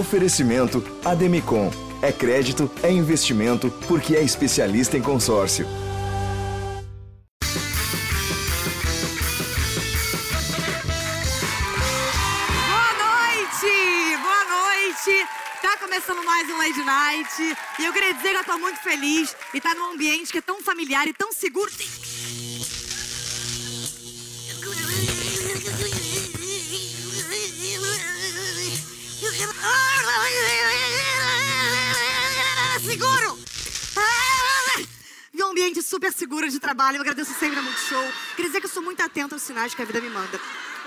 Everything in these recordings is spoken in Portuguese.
Oferecimento Ademicon. É crédito, é investimento, porque é especialista em consórcio. Boa noite! Boa noite! Tá começando mais um Lady Night. E eu queria dizer que eu tô muito feliz e tá num ambiente que é tão familiar e tão seguro. Seguro! Um ambiente super seguro de trabalho. Eu agradeço sempre a Multishow. Queria dizer que eu sou muito atenta aos sinais que a vida me manda.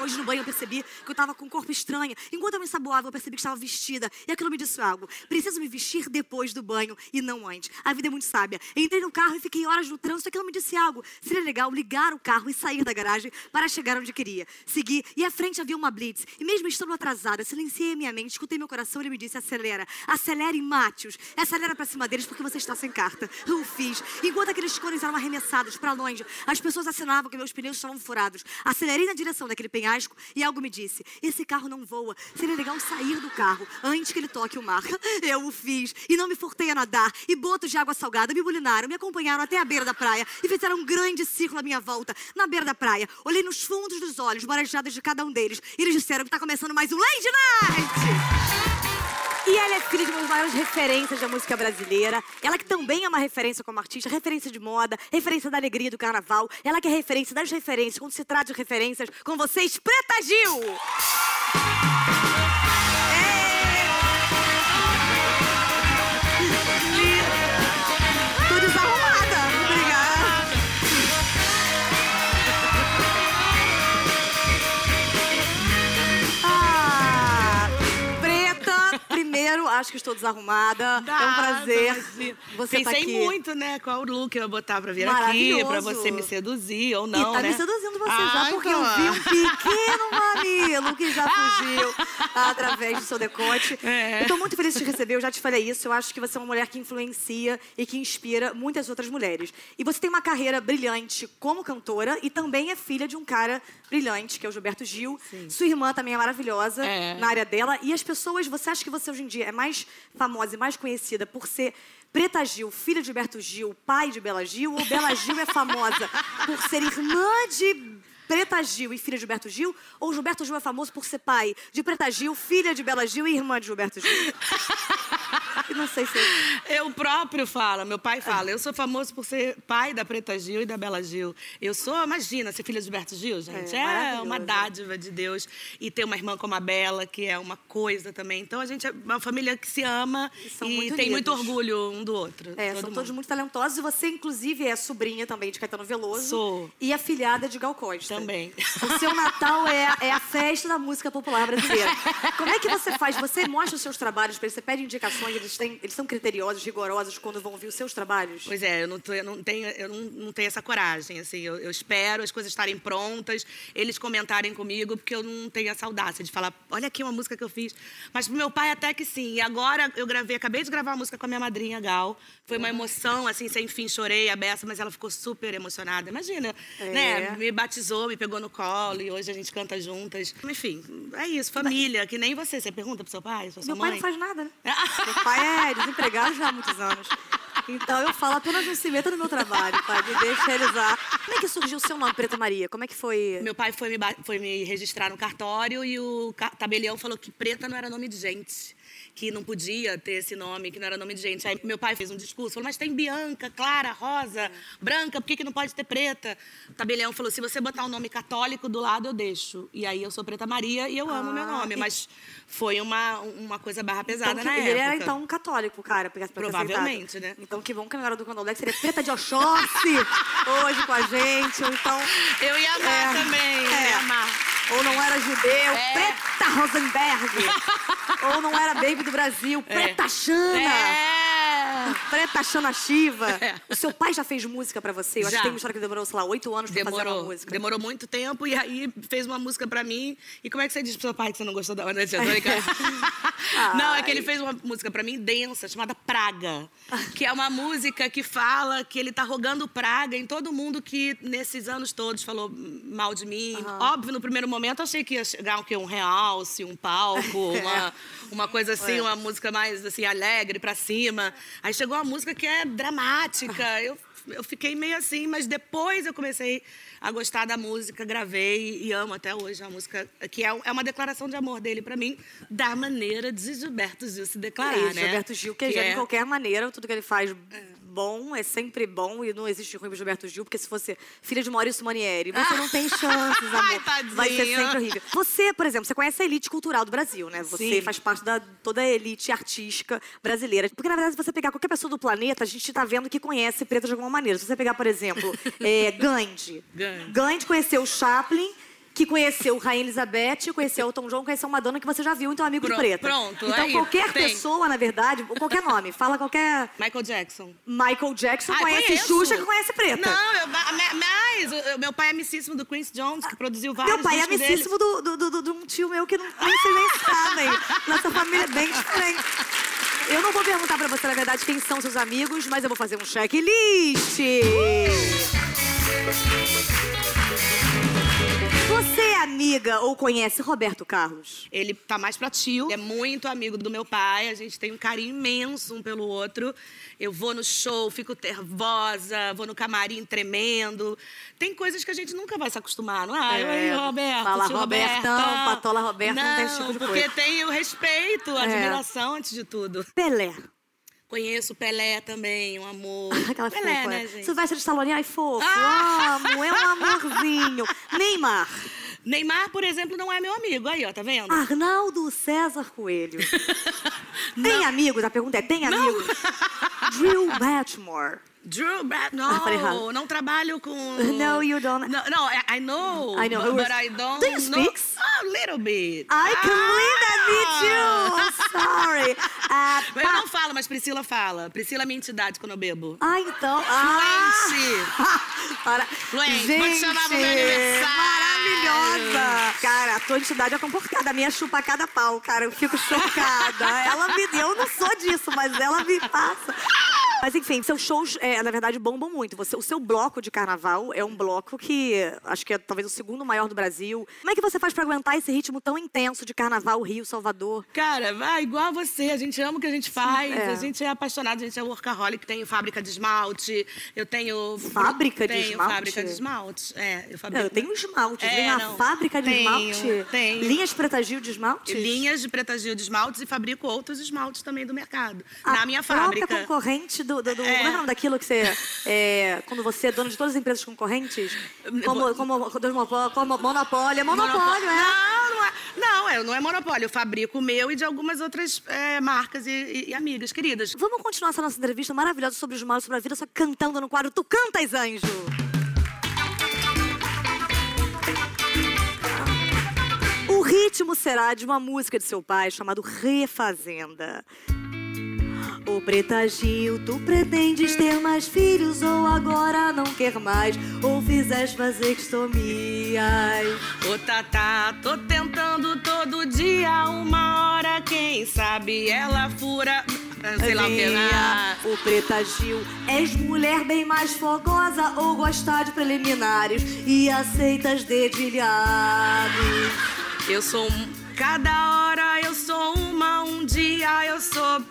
Hoje no banho eu percebi que eu tava com um corpo estranho. Enquanto eu me ensaboava, eu percebi que estava vestida. E aquilo me disse algo. Preciso me vestir depois do banho e não antes. A vida é muito sábia. Entrei no carro e fiquei horas no trânsito. Aquilo me disse algo. Seria legal ligar o carro e sair da garagem para chegar onde queria. Segui e à frente havia uma blitz. E mesmo estando atrasada, silenciei minha mente, escutei meu coração e ele me disse: acelera, acelere, Mátios. Acelera pra cima deles porque você está sem carta. Eu fiz. Enquanto aqueles cones eram arremessados para longe, as pessoas assinavam que meus pneus estavam furados. Acelerei na direção daquele penhasco e algo me disse: esse carro não voa. Seria legal sair do carro antes que ele toque o mar. Eu o fiz e não me furtei a nadar. E botos de água salgada me bulinaram, me acompanharam até a beira da praia e fizeram um grande círculo à minha volta, na beira da praia. Olhei nos fundos dos olhos, marejadas de cada um deles. E eles disseram que está começando mais um Lady Night! E ela é filha de uma das maiores referências da música brasileira. Ela que também é uma referência como artista, referência de moda, referência da alegria do carnaval. Ela que é referência das referências, quando se trata de referências, com vocês, Preta Gil! Acho que estou desarrumada. é um prazer imagina. você estar Pensei aqui. muito, né? Qual look eu ia botar pra vir aqui, pra você me seduzir ou não, e tá né? me seduzindo você já, Ai, porque eu claro. vi um pequeno mamilo que já fugiu através do seu decote. É. Eu tô muito feliz de te receber, eu já te falei isso. Eu acho que você é uma mulher que influencia e que inspira muitas outras mulheres. E você tem uma carreira brilhante como cantora e também é filha de um cara brilhante, que é o Gilberto Gil. Sua irmã também é maravilhosa É. na área dela. E as pessoas, você acha que você hoje em dia é mais famosa e mais conhecida por ser Preta Gil, filha de Gilberto Gil, pai de Bela Gil, ou Bela Gil é famosa por ser irmã de Preta Gil e filha de Gilberto Gil, ou Gilberto Gil é famoso por ser pai de Preta Gil, filha de Bela Gil e irmã de Gilberto Gil? Eu não sei se... Eu próprio falo, meu pai fala, eu sou famoso por ser pai da Preta Gil e da Bela Gil. Eu sou, imagina, ser filha de Gilberto Gil, gente. É, É, uma dádiva de Deus. E ter uma irmã como a Bela, que é uma coisa também. Então a gente é uma família que se ama E e, muito tem muito orgulho um do outro. É, todo são mundo. todos muito talentosos e você, inclusive, é sobrinha também de Caetano Veloso. Sou. E afilhada de Gal Costa. Também. O seu Natal é, a- é a festa da música popular brasileira. Como é que você faz? Você mostra os seus trabalhos para eles, você pede indicações, eles, têm, eles são criteriosos, rigorosos quando vão ouvir os seus trabalhos? Pois é, eu não, eu não tenho, eu não, não tenho essa coragem, assim, eu, eu espero as coisas estarem prontas, eles comentarem comigo, porque eu não tenho essa audácia de falar, olha aqui uma música que eu fiz. Mas pro meu pai até que sim. E agora eu gravei, acabei de gravar uma música com a minha madrinha Gal. Foi uma emoção, assim, sem fim, chorei a beça, mas ela ficou super emocionada. Imagina, É. né? Me batizou, me pegou no colo e hoje a gente canta juntas. Enfim, é isso, família, que nem você. Você pergunta pro seu pai, pra sua Meu pai mãe? não faz nada, né? Meu pai é desempregado já há muitos anos. Então eu falo apenas se meta no meu trabalho, pai. Me deixa realizar. Como é que surgiu o seu nome, Preta Maria? Como é que foi? Meu pai foi me, foi me registrar no cartório e o tabelião falou que preta não era nome de gente. Que não podia ter esse nome, que não era nome de gente. Aí meu pai fez um discurso, falou, mas tem Bianca, Clara, Rosa, Branca, por que, que não pode ter preta? O tabelião falou, se você botar o nome católico do lado, eu deixo. E aí eu sou Preta Maria e eu amo meu Ah, nome. e- Mas foi uma, uma coisa barra pesada Então, na ele época. era então um católico, cara. Pra, Provavelmente, né? Então que bom que na hora do candomblé seria Preta de Oxóssi hoje com a gente. Então. Eu ia amar É, também, é. ia amar. Ou não era judeu, É. Preta Rosenberg. Ou não era baby do Brasil, Preta Xana. É. Preta Xanaxiva. É. O seu pai já fez música pra você? Eu acho Já. que tem uma história que demorou, sei lá, oito anos pra fazer uma Demorou, música. demorou muito tempo e aí fez uma música pra mim. E como é que você diz pro seu pai que você não gostou da de Não, é que ele fez uma música pra mim densa, chamada Praga. Que é uma música que fala que ele tá rogando praga em todo mundo que nesses anos todos falou mal de mim. Óbvio, no primeiro momento eu achei que ia chegar o quê? Um realce, um palco, uma, uma coisa assim, uma música mais assim, alegre pra cima. Aí chegou uma música que é dramática. Eu eu fiquei meio assim, mas depois eu comecei a gostar da música, gravei e amo até hoje a música, que é, é uma declaração de amor dele pra mim, da maneira de Gilberto Gil se declarar, É isso, né? Gilberto Gil, que, Que já de é- qualquer maneira, tudo que ele faz bom é sempre bom e não existe ruim pro Gilberto Gil, porque se fosse filha de Maurício Manieri, você não tem chances, amor. Ai, tadinho. Vai ser sempre horrível. Você, por exemplo, você conhece a elite cultural do Brasil, né? Você Sim. faz parte da toda a elite artística brasileira. Porque, na verdade, se você pegar qualquer pessoa do planeta, a gente tá vendo que conhece preta de alguma maneira. Se você pegar, por exemplo, é, Gandhi. Gandhi. Gandhi conheceu o Chaplin, que conheceu Rainha Elizabeth, conheceu Elton John, conheceu Madonna, que você já viu, então é amigo de Pronto, preta. pronto, Então qualquer pessoa, na verdade, qualquer nome, fala qualquer Michael Jackson. Michael Jackson, Ah, conhece conheço. Xuxa, que conhece preta. Não, eu, ma- ma- mas o- meu pai é amicíssimo do Quincy Jones, que produziu vários Meu pai é amicíssimo do, do, do- do- de um tio meu que não nem vocês nem sabem. Nossa família é bem diferente. Eu não vou perguntar pra você, na verdade, quem são seus amigos, mas eu vou fazer um checklist. É amiga ou conhece Roberto Carlos? Ele tá mais pra tio, é muito amigo do meu pai, a gente tem um carinho imenso um pelo outro. Eu vou no show, fico nervosa, vou no camarim tremendo. Tem coisas que a gente nunca vai se acostumar, não é? É, Oi, Roberto, fala tio Robertão, Roberto. Patola Roberto, não tem esse tipo de porque coisa. tem o respeito, a É. admiração antes de tudo. Pelé. Conheço o Pelé também, um amor. Aquela Pelé, fofa. né, gente? Silvestre Stallone, ai fofo, Ah! amo, é um amorzinho. Neymar. Neymar, por exemplo, não é meu amigo. Aí, ó, tá vendo? Arnaldo César Coelho. Tem amigos? A pergunta é, tem amigos? Drew Barrymore. Drew Brad, Ah, não, não trabalho com... No, you don't. No, no, I I know, I know. but, but I don't Do you know. speak? A little bit. I can Ah! Sorry. Ah, Eu não falo, mas Priscila fala. Priscila é minha entidade quando eu bebo. Ah, então. Ah. Fluente. Para... Fluente, Gente, vou te chamar pro meu aniversário. maravilhosa. Cara, a tua entidade é comportada. A minha chupa cada pau, cara. Eu fico chocada. ela me deu, eu não sou disso, mas ela me passa. Mas enfim, seus shows, é, na verdade, bombam muito. Você, o seu bloco de carnaval é um bloco que acho que é talvez o segundo maior do Brasil. Como é que você faz pra aguentar esse ritmo tão intenso de carnaval, Rio, Salvador? Cara, vai igual a você. A gente ama o que a gente faz. é. A gente é apaixonado, a gente é workaholic. Tenho fábrica de esmalte. Eu tenho... Fábrica de tenho esmalte? fábrica de esmalte. É, eu Não, fabrico... eu tenho esmalte. É, Vem a não. fábrica de Tenho, esmalte? tenho. Linhas Preta Gil de esmalte? Linhas de Preta Gil de esmaltes e fabrico outros esmaltes também do mercado. A na minha fábrica. concorrente do. Do, do É. Como é o nome daquilo que você. é, quando você é dono de todas as empresas concorrentes? Como, como, como, como monopólio. É monopólio, é. Não, não é. Não, é, não é monopólio. Eu fabrico o meu e de algumas outras é, marcas e, e- e amigas queridas. Vamos continuar essa nossa entrevista maravilhosa sobre os maus, sobre a vida, só cantando no quadro Tu Cantas, Anjo! O ritmo será de uma música de seu pai chamado Refazenda. Ô Preta Gil, tu pretendes ter mais filhos ou agora não quer mais? Ou fizeste vasectomias? Ô Tatá, tô tentando todo dia, uma hora, quem sabe ela fura. Sei lá. Venha, Ah, Ô Preta Gil, és mulher bem mais fogosa ou gosta de preliminares e aceitas dedilhados? eu sou. um- Cada hora eu sou uma, um dia eu sou.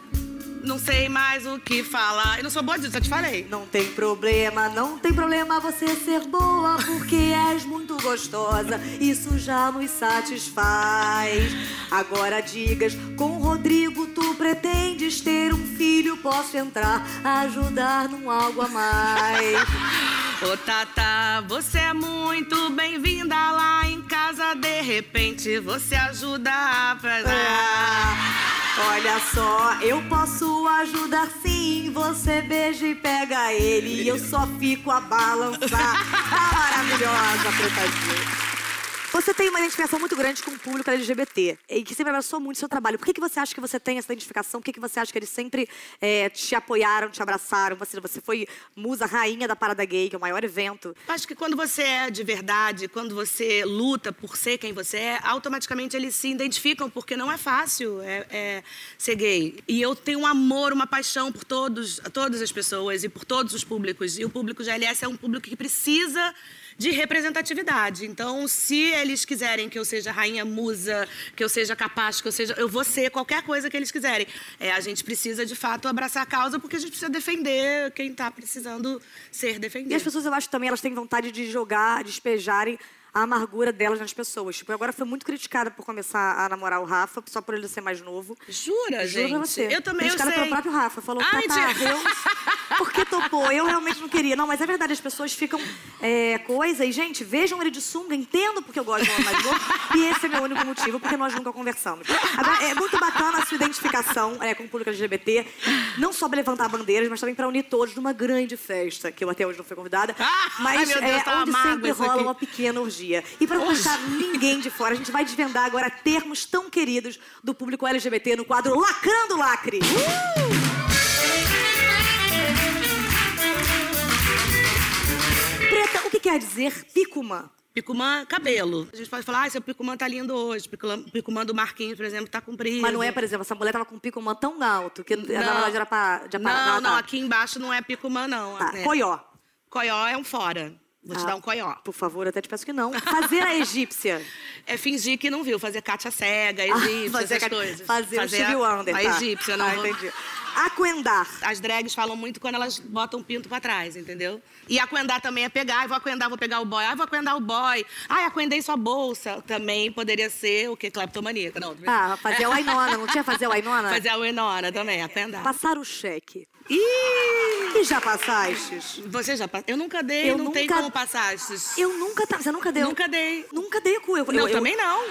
Não sei mais o que falar. Eu não sou boa disso, eu te falei. Não tem problema, não tem problema você ser boa, porque és muito gostosa. Isso já nos satisfaz. Agora digas, com o Rodrigo tu pretendes ter um filho, posso entrar, ajudar num algo a mais. Ô Tata, você é muito bem-vinda lá em casa. De repente você ajuda a fazer. Ah, olha só, eu posso ajudar sim. Você beija e pega ele e eu só fico a balançar. Tá maravilhosa, Gil. Você tem uma identificação muito grande com o público LGBT e que sempre abraçou muito o seu trabalho. Por que, que você acha que você tem essa identificação? Por que, que você acha que eles sempre é, te apoiaram, te abraçaram? Você, você foi musa rainha da Parada Gay, que é o maior evento. Acho que quando você é de verdade, quando você luta por ser quem você é, automaticamente eles se identificam, porque não é fácil é, é ser gay. E eu tenho um amor, uma paixão por todos, todas as pessoas e por todos os públicos. E o público GLS é um público que precisa de representatividade. Então, se eles quiserem que eu seja rainha musa, que eu seja capaz, que eu seja. Eu vou ser qualquer coisa que eles quiserem. É, a gente precisa, de fato, abraçar a causa, porque a gente precisa defender quem está precisando ser defendido. E as pessoas, eu acho também, elas têm vontade de jogar, despejarem a amargura delas nas pessoas. Tipo, eu agora fui muito criticada por começar a namorar o Rafa, só por ele ser mais novo. Jura, Juro gente? pra você. Eu também, criticada eu sei. pelo próprio Rafa. Falou, Ai. Deus, por que topou? Eu realmente não queria. Não, mas é verdade, as pessoas ficam é, coisa. E, gente, vejam ele de sunga, entendo porque eu gosto de um homem mais novo. E esse é meu único motivo, porque nós nunca conversamos. Agora, é muito bacana a sua identificação é, com o público LGBT, não só pra levantar bandeiras, mas também pra unir todos numa grande festa, que eu até hoje não fui convidada, Ah, mas ai, meu Deus, é, tá onde sempre rola aqui. uma pequena orgia. E pra não deixar ninguém de fora, a gente vai desvendar agora termos tão queridos do público LGBT no quadro Lacrando Lacre. Preta, o que quer dizer picumã? Picumã, cabelo. A gente pode falar, ah, seu picumã tá lindo hoje. Picumã, picumã do Marquinhos, por exemplo, tá comprido. Mas não é, por exemplo, essa mulher tava com um picumã tão alto que na verdade era pra... De Não, não, aqui embaixo não é picumã, não. Tá, É. coió. Coió é um fora. Vou te Ah. dar um coió. Por favor, até te peço que não. Fazer a egípcia. É fingir que não viu, fazer Cátia cega, Ah, egípcia, fazer essas a- coisas. Fazer, o a, Stevie Wonder. A tá. egípcia, não Ah, entendi. Aquendar. As drags falam muito quando elas botam o pinto pra trás, entendeu? E aquendar também é pegar, ai, vou aquendar, vou pegar o boy, ai, vou aquendar o boy, ai, aquendei sua bolsa. Também poderia ser o que? Cleptomaníaca. Não, Ah, fazer o Ainona. Não tinha fazer o Ainona? Fazer a Winona também, aquendar. Passar o cheque. Ih! E já passastes? Você já passou? Eu nunca dei, Eu não tem nunca- como passastes. Eu nunca... Você nunca deu? Nunca dei. Nunca dei cu. Eu, Não, eu, eu- também não.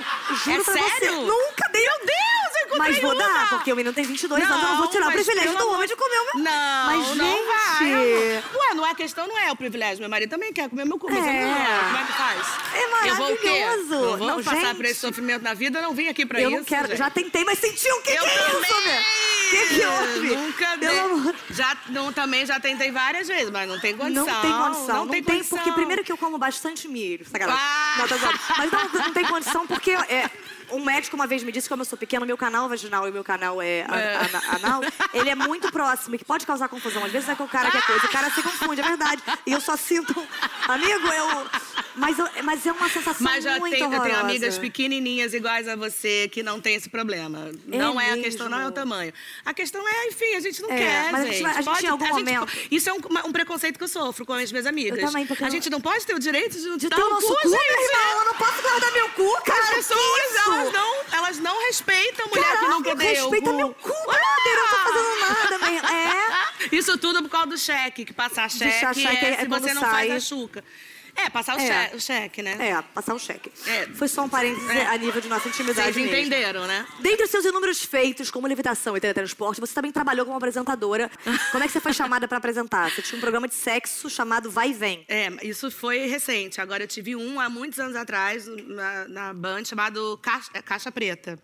Juro é pra sério? você. Nunca dei. Meu Deus, eu encontrei Mas vou uma. dar, porque o menino tem 22 anos. Eu não vou tirar o mas privilégio do homem de comer o meu... Não, Mas, não gente... vai. eu não- Ué, não é questão, não é o privilégio. Meu marido também quer comer meu cu, mas eu É. não quero. Como é que faz? É Eu maravilhoso. Eu vou Não, passar gente. por esse sofrimento na vida, eu não vim aqui pra eu isso. não quero. gente. Já tentei, mas senti o que, Eu que é também! isso? O que, que houve? Nunca dei. Já, não, também já tentei várias vezes, mas não tem condição. Não tem condição. Não, tem condição. porque primeiro que eu como bastante milho. Sacanagem. Ah! Não. Mas não, não tem condição porque é, um médico uma vez me disse, como eu sou pequeno, meu canal vaginal e meu canal é, É. ana- anal, ele é muito próximo e que pode causar confusão. Às vezes é que o cara quer coisa, o cara se confunde, é verdade. E eu só sinto, amigo, eu... Mas, eu- mas é uma sensação Mas já muito tem, eu tenho amigas pequenininhas iguais a você que não tem esse problema. É não é a mesmo? questão, não é o tamanho. A questão é, enfim, a gente não É, quer, mas a gente. gente vai- a gente em algum momento- Isso é um, um preconceito que eu sofro com as minhas amigas. Eu também, porque a gente não pode ter o direito de, De dar ter o um nosso cu, cu, gente. irmão, eu não posso guardar meu cu, cara. As pessoas? Elas não, elas não respeitam mulher que Caralho, nunca deu. respeita cu. meu cu, brother. Eu não tô fazendo nada, meu. É... Isso tudo por causa do cheque, que passar cheque, cheque é, é se você não sai. faz a chuca. É, passar o, É. cheque, o cheque, né? É, passar um cheque. É. Foi só um parênteses É. a nível de nossa intimidade Vocês mesmo. entenderam, né? Dentre os seus inúmeros feitos, como levitação e teletransporte, você também trabalhou como apresentadora. Como é que você foi chamada pra apresentar? Você tinha um programa de sexo chamado Vai e Vem. É, isso foi recente. Agora eu tive um há muitos anos atrás na, na Band chamado Caixa, é, Caixa Preta.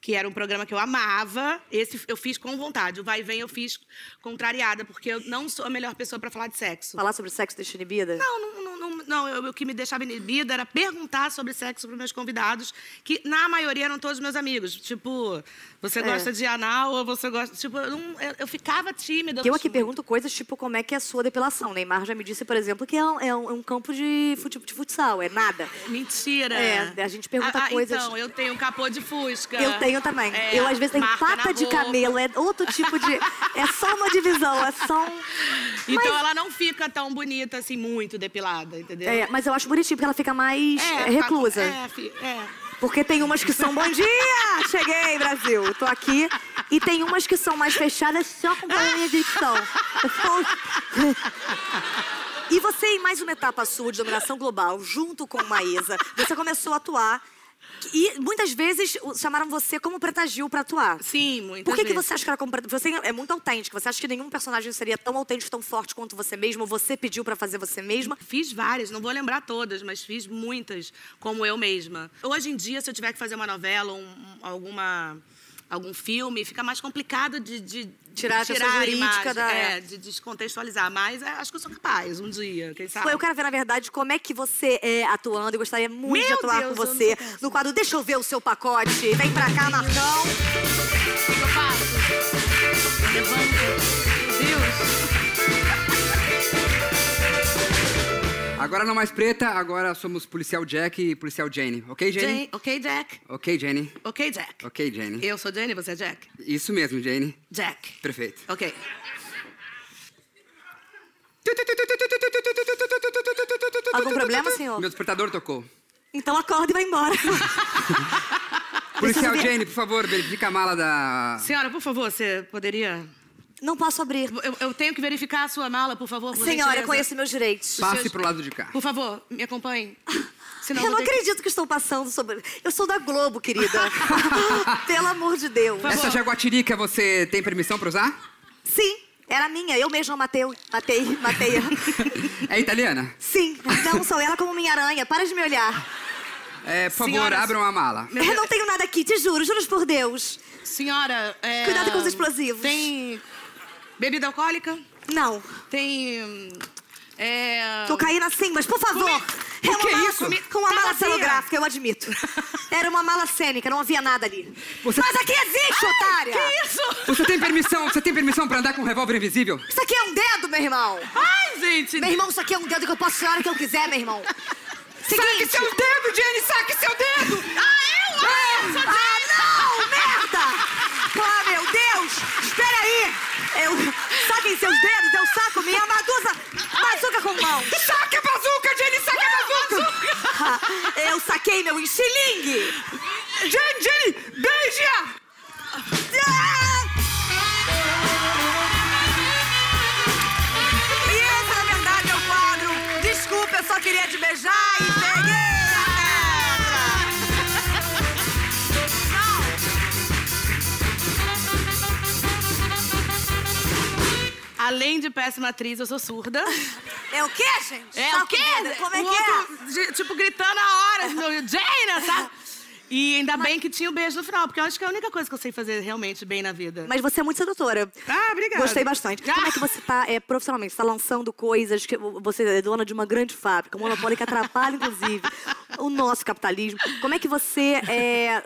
Que era um programa que eu amava. Esse eu fiz com vontade. O Vai e Vem eu fiz contrariada, porque eu não sou a melhor pessoa pra falar de sexo. Falar sobre sexo deixa inibida? Não, não, não, não, não, eu- o que me deixava inibida era perguntar sobre sexo para meus convidados, que na maioria eram todos meus amigos. Tipo, você É. gosta de anal ou você gosta. Tipo, eu, não- eu- eu ficava tímida. Eu aqui pergunto coisas tipo como é que é a sua depilação. Neymar já me disse, por exemplo, que é um, é um- é um campo de, fute- de futsal, é nada. Mentira. É, a gente pergunta Ah, ah, coisas- Então, eu tenho capô de fusca. Eu tenho também. É, eu, às vezes, tenho pata de camelo, é outro tipo de. É só uma divisão, é só um. Então Mas- ela não fica tão bonita assim, muito depilada, entendeu? É, mas eu acho bonitinho, porque ela fica mais é, reclusa. É, fi- é. Porque tem umas que são bom dia! Cheguei, Brasil! Tô aqui. E tem umas que são mais fechadas só com a minha dicção. E você, em mais uma etapa sua de dominação global, junto com Maísa, você começou a atuar E muitas vezes chamaram você como Preta Gil pra atuar. Sim, muitas Por que, que vezes. você acha que era como Preta Você é muito autêntica. Você acha que nenhum personagem seria tão autêntico, tão forte quanto você mesma? Ou Você pediu pra fazer você mesma? Fiz várias, não vou lembrar todas, mas fiz muitas como eu mesma. Hoje em dia, se eu tiver que fazer uma novela, um- alguma, algum filme, fica mais complicado de, de Tirar a de questão a jurídica da- É, de descontextualizar. Mas é, acho que eu sou capaz, um dia, quem sabe. Eu quero ver, na verdade, como é que você é atuando. Eu gostaria muito de Meu atuar Deus, com você no quadro Deixa eu ver o seu pacote. Vem pra cá, Marcão. Eu faço? Levanto. Meu Deus. Agora não mais preta, agora somos policial Jack e policial Jane. Ok, Jane? Jane, ok, Jack? Ok, Jane. Ok, Jack. Ok, Jane. Eu sou Jane, você é Jack? Isso mesmo, Jane. Jack. Perfeito. Ok. Algum problema, senhor? Meu despertador tocou. Então acorda e vai embora. Policial ver. Jane, por favor, verifica a mala da. Senhora, por favor, você poderia... Não posso abrir. Eu, eu tenho que verificar a sua mala, por favor. por Senhora, gentileza. conheço meus direitos. Passe seus- pro lado de cá. Por favor, me acompanhe. Senão eu não ter que- acredito que estou passando sobre. Eu sou da Globo, querida. Pelo amor de Deus. Essa favor. jaguatirica você tem permissão pra usar? Sim, era minha. Eu mesma matei, matei, matei. É italiana? Sim, não sou ela como minha aranha. Para de me olhar. É, por favor, Senhoras- abram a mala. Eu não tenho nada aqui, te juro, juro por Deus. Senhora, é... Cuidado com os explosivos. Tem bebida alcoólica? Não. Tem... hum, É... Cocaína sim, mas por favor. Comi- É O que é isso? comi- Com uma Tá mala cenográfica, eu admito. Era uma mala cênica, não havia nada ali. Você- Mas aqui existe, otária! Que isso? Você tem permissão? Você tem permissão pra andar com um revólver invisível? Isso aqui é um dedo, meu irmão. Ai, gente! Meu irmão, isso aqui é um dedo que eu posso ser a hora que eu quiser, meu irmão. Saque Seguinte. seu dedo, Jenny! Saque seu dedo! Ah, eu? Ah, eu sou Ah, não! Merda! Ah, meu Deus! Espera aí! Eu... Saquem seus dedos, eu saco minha madusa... Bazuca com mão. Saque a bazuca, Jenny! Saque a bazuca! Eu saquei meu enxilingue! Jenny, Jenny! Beija! E esse, na verdade, é o quadro. Desculpa, eu só queria te beijar Além de péssima atriz, eu sou surda. É o quê, gente? É Tá o quê? Como é o que é? outro, de- tipo, gritando a hora, Jane, sabe? E ainda bem que tinha o beijo no final, porque eu acho que é a única coisa que eu sei fazer realmente bem na vida. Mas você é muito sedutora. Ah, obrigada. Gostei bastante. Como é que você tá é, profissionalmente? Você tá lançando coisas que você é dona de uma grande fábrica, um monopólio que atrapalha, inclusive, o nosso capitalismo. Como é que você é.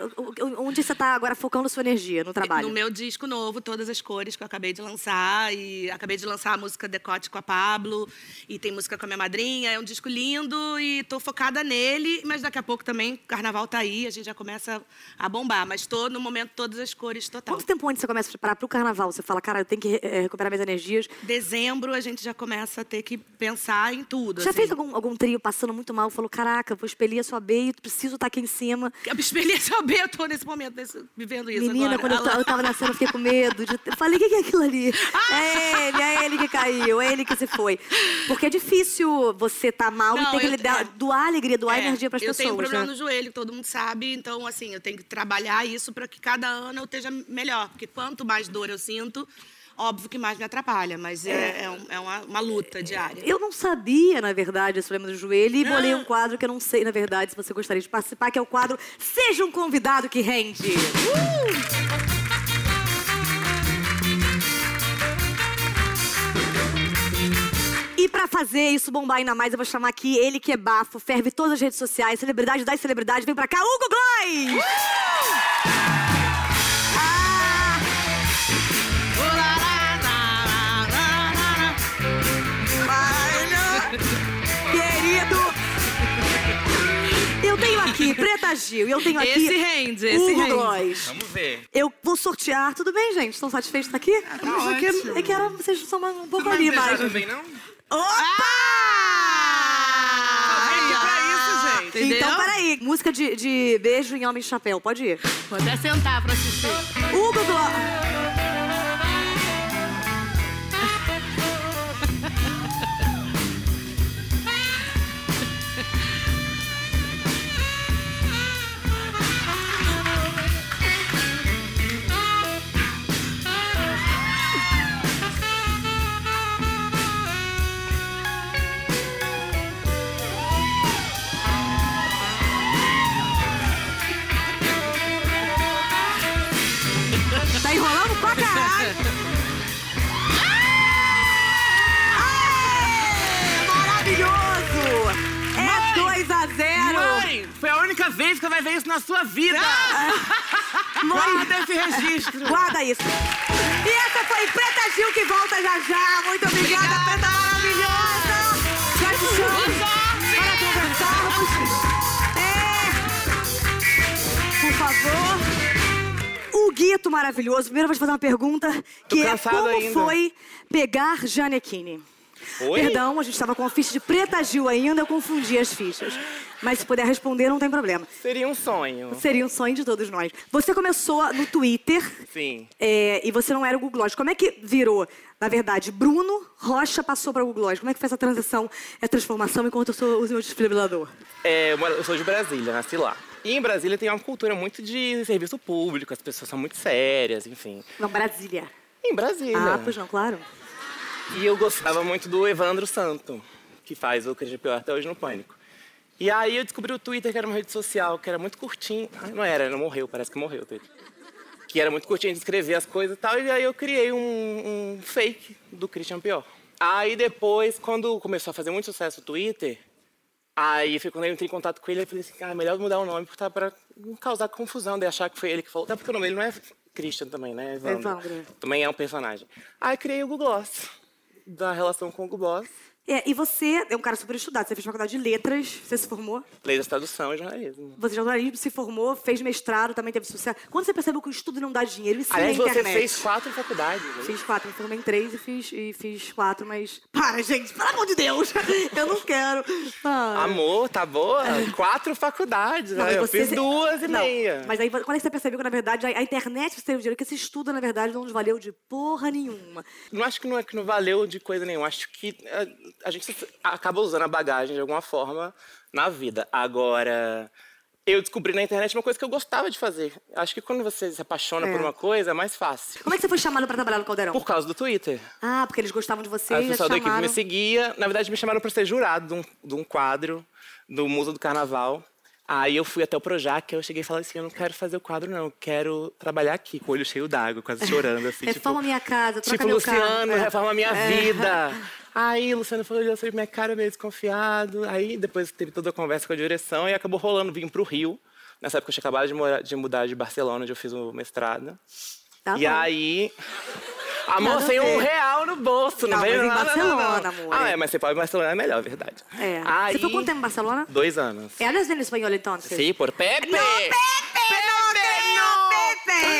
Onde você tá agora focando sua energia no trabalho? No meu disco novo, todas as cores que eu acabei de lançar. E acabei de lançar a música Decote com a Pablo. E tem música com a minha madrinha. É um disco lindo e tô focada nele. Mas daqui a pouco também, o carnaval tá aí, a gente já começa a bombar. Mas tô, no momento, todas as cores total. Quanto tempo antes você começa a preparar pro carnaval? Você fala, cara, eu tenho que eh, recuperar minhas energias. Dezembro, a gente já começa a ter que pensar em tudo. Já assim. fez algum, algum trio passando muito mal? Falou, caraca, vou expelir a sua B e preciso estar aqui em cima. Eu experiência B, eu tô nesse momento, nesse- vivendo isso Menina, agora. quando eu, Ah ta- lá. eu eu fiquei com medo. De... Eu falei, o que que é aquilo ali? É ele, é ele que caiu, é ele que se foi. Porque é difícil você tá mal e Não, ter que eu- lidar, é. doar alegria, doar É, energia pras eu pessoas. tenho um problema né? no joelho, todo mundo sabe. Então, assim, eu tenho que trabalhar isso para que cada ano eu esteja melhor. Porque quanto mais dor eu sinto, óbvio que mais me atrapalha. Mas é, é um- é uma, uma luta diária. Eu não sabia, na verdade, esse problema do joelho e bolei Ah. um quadro que eu não sei, na verdade, se você gostaria de participar, que é o quadro Seja um Convidado que Rende. E pra fazer isso bombar ainda mais, eu vou chamar aqui ele que é bafo, ferve todas as redes sociais, celebridade das celebridades, vem pra cá, Hugo Glois! Ah, querido! Eu tenho aqui Preta Gil, eu tenho aqui Esse rende, esse Hugo rende. Vamos ver. Eu vou sortear, tudo bem, gente? Estão satisfeitos de estar aqui? tá Eu quero- ótimo. Eu quero vocês são um pouco Não ali beijar mais. também, não? Opa! Vem aqui pra isso, gente. Entendeu? Então, peraí. Música de, de beijo em Homem de Chapéu, pode ir. Vou até sentar pra assistir. Hugo Glois. Vez que você vai ver isso na sua vida. Guarda esse registro. Guarda isso. E essa foi Preta Gil que volta já já. Muito obrigada, Preta maravilhosa. Gratidão para conversarmos. É. Por favor. O Guito maravilhoso. Primeiro eu vou te fazer uma pergunta, que é como ainda. foi pegar Janequine? Oi? Perdão, a gente estava com a ficha de Preta Gil ainda, eu confundi as fichas. Mas se puder responder, não tem problema. Seria um sonho. Seria um sonho de todos nós. Você começou no Twitter. Sim. é, e você não era o Google Gloss. Como é que virou, na verdade, Bruno Rocha passou para o Google Gloss? Como é que foi essa transição, essa transformação enquanto eu sou o meu desfibrilador? É, eu sou de Brasília, nasci lá. E em Brasília tem uma cultura muito de serviço público, as pessoas são muito sérias, enfim. Não, Brasília. Em Brasília. Ah, pois não, claro. E eu gostava muito do Evandro Santo, que faz o Cris Pior até hoje no Pânico. E aí eu descobri o Twitter, que era uma rede social, que era muito curtinho. Ah, não era, não morreu, parece que morreu o Twitter. Que era muito curtinho de escrever as coisas e tal. E aí eu criei um, um fake do Christian Pior. Aí depois, quando começou a fazer muito sucesso o Twitter, aí foi quando eu entrei em contato com ele, eu falei assim, cara, melhor mudar o nome, porque tá pra não causar confusão, de achar que foi ele que falou. Até porque o nome dele não é Christian também, né? Evandro. Evandro. Também é um personagem. Aí criei o Google Gloss da relação com o Google Gloss, É, e você é um cara super estudado. Você fez faculdade de letras, você se formou. da tradução e jornalismo. Você de jornalismo se formou, fez mestrado, também teve sucesso. Quando você percebeu que o estudo não dá dinheiro, isso Aliás, na você internet. fez quatro faculdades. né? Fiz quatro, me formei em três e fiz, e fiz quatro, mas. Para, gente, pelo amor de Deus! Eu não quero. Para. Amor, tá boa? Quatro faculdades. Não, né? Eu você- fiz duas e Não, meia. Mas aí, quando é que você percebeu que, na verdade, a, a internet você teve dinheiro, que esse estudo, na verdade, não nos valeu de porra nenhuma. Não acho que não é que não valeu de coisa nenhuma. Acho que a, a gente acaba usando a bagagem de alguma forma na vida. Agora, eu descobri na internet uma coisa que eu gostava de fazer. Acho que quando você se apaixona É. por uma coisa, é mais fácil. Como é que você foi chamado pra trabalhar no Caldeirão? Por causa do Twitter. Ah, porque eles gostavam de você e já te pessoas da equipe me seguia. Na verdade, me chamaram para ser jurado de um, de um quadro do Musa do Carnaval. Aí eu fui até o Projac, eu cheguei e falei assim, eu não quero fazer o quadro, não. Eu quero trabalhar aqui, com o olho cheio d'água, quase chorando, assim. Reforma tipo, minha casa, troca Tipo, meu Luciano, carro. É. reforma minha vida. Aí, Luciano falou, olhou pra minha cara, meio desconfiado. Aí, depois teve toda a conversa com a direção e acabou rolando, vim pro Rio. Nessa época, eu tinha acabado de, morar- de mudar de Barcelona, onde eu fiz o mestrado. Tá e bom. aí... Amor, a sem um real no bolso, não, Não, veio nada, Barcelona, não. amor. Ah, é, mas você pode em Barcelona é melhor, é verdade. É. Aí, Você ficou quanto tempo em Barcelona? Dois anos. É, hablas en espanhol, então? Sim, por Pepe. No, Pepe,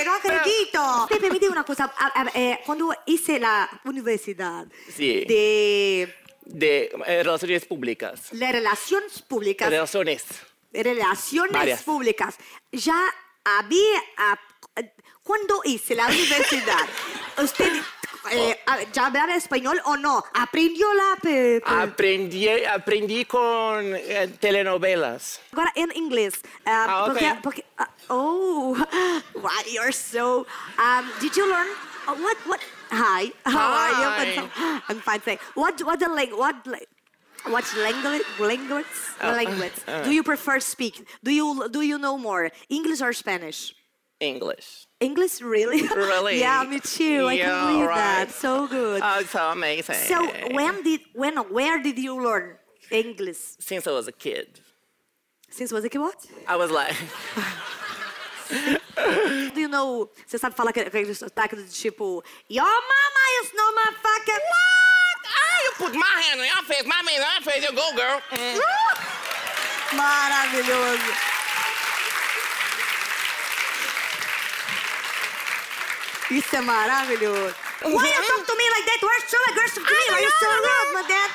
no acredito. Pepe, me diga una cosa. a- a- eh, cuando hice la universidad Sí. de De eh, relaciones públicas. las relaciones públicas, Relaciones. relaciones Varias. públicas, ya había, ah, cuando hice la universidad, usted eh, ya hablaba español o no? ¿Aprendió la Pepe? Aprendi, aprendi con eh, telenovelas. Agora em inglês. ah, Ah, ok. porque, porque, ah, oh, wow, you're so. Um, did you learn? uh, what? What? Hi. How are you? Hi. I'm- I'm fine. Thank. What? What the lang? What? la- What language? Language? Uh, language. uh. Do you prefer speak? Do you do you know more English or Spanish? English. English, really? Really? yeah, me too. I Yeah, can believe right. that. So good. Oh, so amazing. so when did when where did you learn English? Since I was a kid, Since was it what? I was like, Do you know, você sabe falar aquele, sotaque do tipo Your mama is no motherfucker. What? Ah, you put my hand on your face, my hand on your face, you go, girl. Mm. Maravilhoso. Isso é maravilhoso. Why you talk to me like that? You're so aggressive to me. Are you so rude, my dad?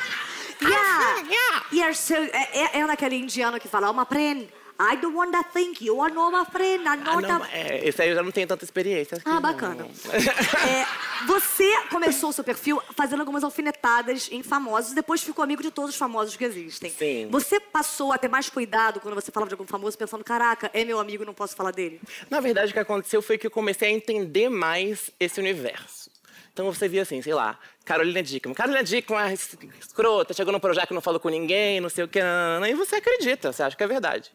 Yeah. yeah. You're so... É, é, é daquele indiano que fala, oh, my friend, I don't want that thing. You are not my friend. I'm Ah, not não, a... é, esse aí eu já não tenho tanta experiência. Ah, bacana. É, você começou o seu perfil fazendo algumas alfinetadas em famosos depois ficou amigo de todos os famosos que existem. Sim. Você passou a ter mais cuidado quando você falava de algum famoso, pensando, caraca, é meu amigo, não posso falar dele? Na verdade, o que aconteceu foi que eu comecei a entender mais esse universo. Então você via assim, sei lá, Carolina Dickman. Carolina Dickman é es- escrota, chegou no Projac, não falou com ninguém, não sei o que, e você acredita, você acha que é verdade.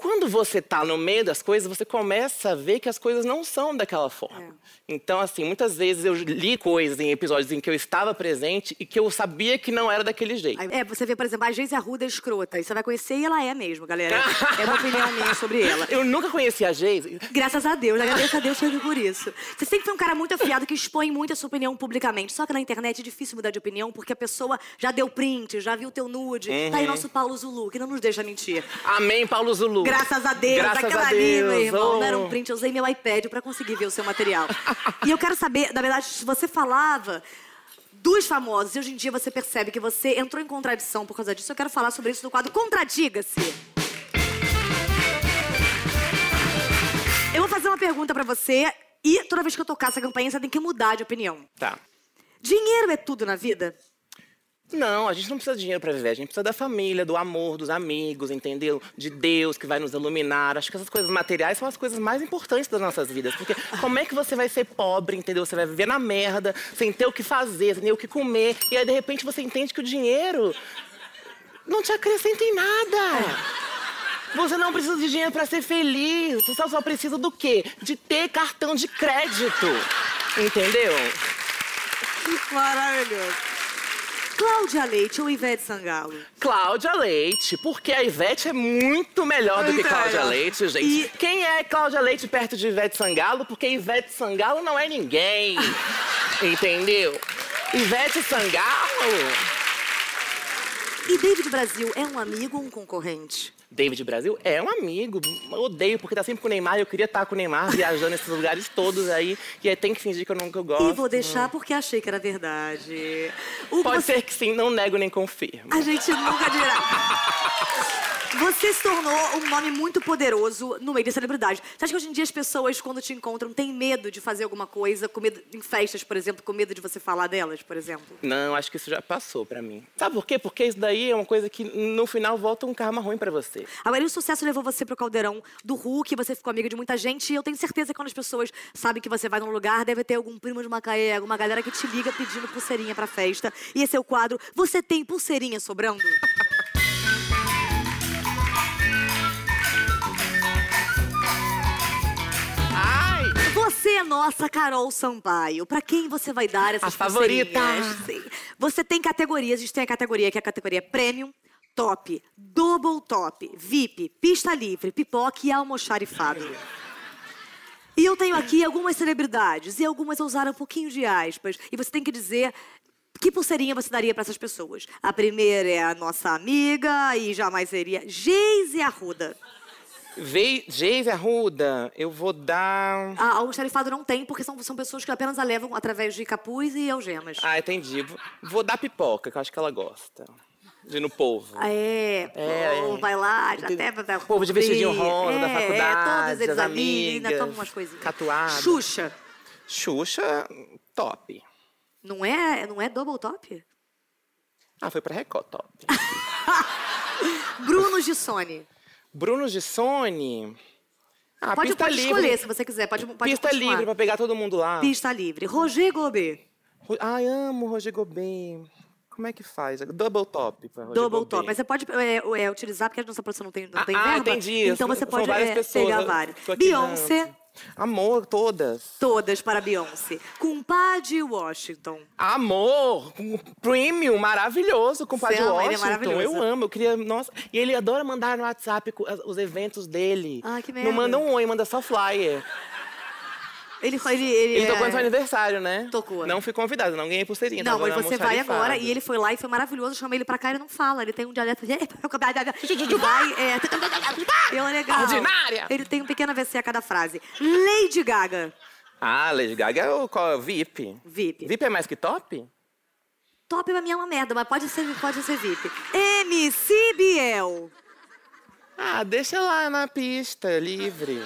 Quando você tá no meio das coisas, você começa a ver que as coisas não são daquela forma. É. Então, assim, muitas vezes eu li coisas em episódios em que eu estava presente e que eu sabia que não era daquele jeito. É, você vê, por exemplo, a Geise Arruda é escrota. E você vai conhecer e ela é mesmo, galera. É uma opinião minha sobre ela. Eu nunca conheci a Geise. Graças a Deus, agradeço a Deus sempre por isso. Você sempre foi um cara muito afiado que expõe muito a sua opinião publicamente. Só que na internet é difícil mudar de opinião porque a pessoa já deu print, já viu teu nude. Tá aí nosso Paulo Zulu, que não nos deixa mentir. Amém, Paulo Zulu. Graças a Deus, Graças aquela a ali, Deus. meu irmão. Não era Oh. um print, eu usei meu iPad pra conseguir ver o seu material. e eu quero saber, na verdade, se você falava dos famosos e hoje em dia você percebe que você entrou em contradição por causa disso, eu quero falar sobre isso no quadro Contradiga-se. Eu vou fazer uma pergunta pra você e toda vez que eu tocar essa campainha, você tem que mudar de opinião. Tá. Dinheiro é tudo na vida? Não, a gente não precisa de dinheiro para viver, a gente precisa da família, do amor, dos amigos, entendeu? De Deus que vai nos iluminar. Acho que essas coisas materiais são as coisas mais importantes das nossas vidas. Porque como é que você vai ser pobre, entendeu? Você vai viver na merda, sem ter o que fazer, sem ter o que comer. E aí, de repente, você entende que o dinheiro não te acrescenta em nada. Você não precisa de dinheiro para ser feliz. Você só precisa do quê? De ter cartão de crédito. Entendeu? Maravilhoso. Cláudia Leite ou Ivete Sangalo? Cláudia Leite, porque a Ivete é muito melhor do que Cláudia. Leite, gente. E- Quem é Cláudia Leite perto de Ivete Sangalo? Porque Ivete Sangalo não é ninguém. Entendeu? Ivete Sangalo. E David Brasil é um amigo ou um concorrente? David Brasil é um amigo. Eu odeio, porque tá sempre com o Neymar. Eu queria estar com o Neymar, viajando nesses lugares todos aí. E aí tem que fingir que eu nunca gosto. E vou deixar porque achei que era verdade. O Pode você- ser que sim, não nego nem confirmo. A gente nunca dirá. Você se tornou um nome muito poderoso no meio da celebridade. Você acha que hoje em dia as pessoas, quando te encontram, têm medo de fazer alguma coisa, com medo, em festas, por exemplo, com medo de você falar delas, por exemplo? Não, acho que isso já passou pra mim. Sabe por quê? Porque isso daí é uma coisa que no final volta um karma ruim pra você. Agora, e o sucesso levou você pro caldeirão do Hulk, você ficou amiga de muita gente, e eu tenho certeza que quando as pessoas sabem que você vai num lugar, deve ter algum primo de Macaé, alguma galera que te liga pedindo pulseirinha pra festa. E esse é o quadro Você tem pulseirinha sobrando? É nossa Carol Sampaio. Pra quem você vai dar essas A favorita. Você tem categorias. A gente tem a categoria que é a categoria Premium, Top, Double Top, VIP, Pista Livre, Pipoca e Almoxarifado. E eu tenho aqui algumas celebridades e algumas eu usar um pouquinho de aspas. E você tem que dizer que pulseirinha você daria pra essas pessoas. A primeira é a nossa amiga e jamais seria Geise Arruda. Vei, Geise Arruda, eu vou dar. A almoxarifado não tem, porque são, são pessoas que apenas a levam através de capuz e algemas. Ah, entendi. Vou- dar pipoca, que eu acho que ela gosta. De ir no povo. Ah, é, É, pô, é. vai lá, já até... O povo de vestidinho rosa, da é, faculdade, É, todos eles ali, ainda tomam umas coisinhas. catuaba. Xuxa, Xuxa, top. não é, não é double top? Ah, foi pra Record, top. Bruno Gissone. Bruno Gissone. Ah, Pode, pista pode livre. escolher se você quiser, pode, pode Pista continuar. livre pra pegar todo mundo lá. Pista livre. Roger Gobet. Ai, amo Roger Gobet. Como é que faz? Double top Double top. Mas você pode é, é, utilizar, porque a nossa produção não tem, não Ah, tem ah, verba. entendi. Então você pode é, pegar várias. Beyoncé. Amor, todas. todas para Beyoncé. Compadre Washington. Amor, um premium maravilhoso com Você ama, ele é Washington. maravilhoso. eu amo, eu queria. Nossa. E ele adora mandar no WhatsApp os eventos dele. Ah, que Não merda. manda um oi, manda só flyer. Ele, ele, ele, Ele tocou é... no seu aniversário, né? Tocou. Não fui convidado, não ganhei pulseirinha. Não, mas você vai agora. E ele foi lá e foi maravilhoso. Eu chamei ele pra cá e ele não fala. Ele tem um dialeto. de- vai. É... Eu, legal. Ordinária! Ele tem um pequeno AVC a cada frase. Lady Gaga. Ah, Lady Gaga é o qual é VIP. VIP. VIP é mais que top? Top pra mim é uma merda, mas pode ser, pode ser VIP. MC Biel. Ah, deixa lá na pista, livre.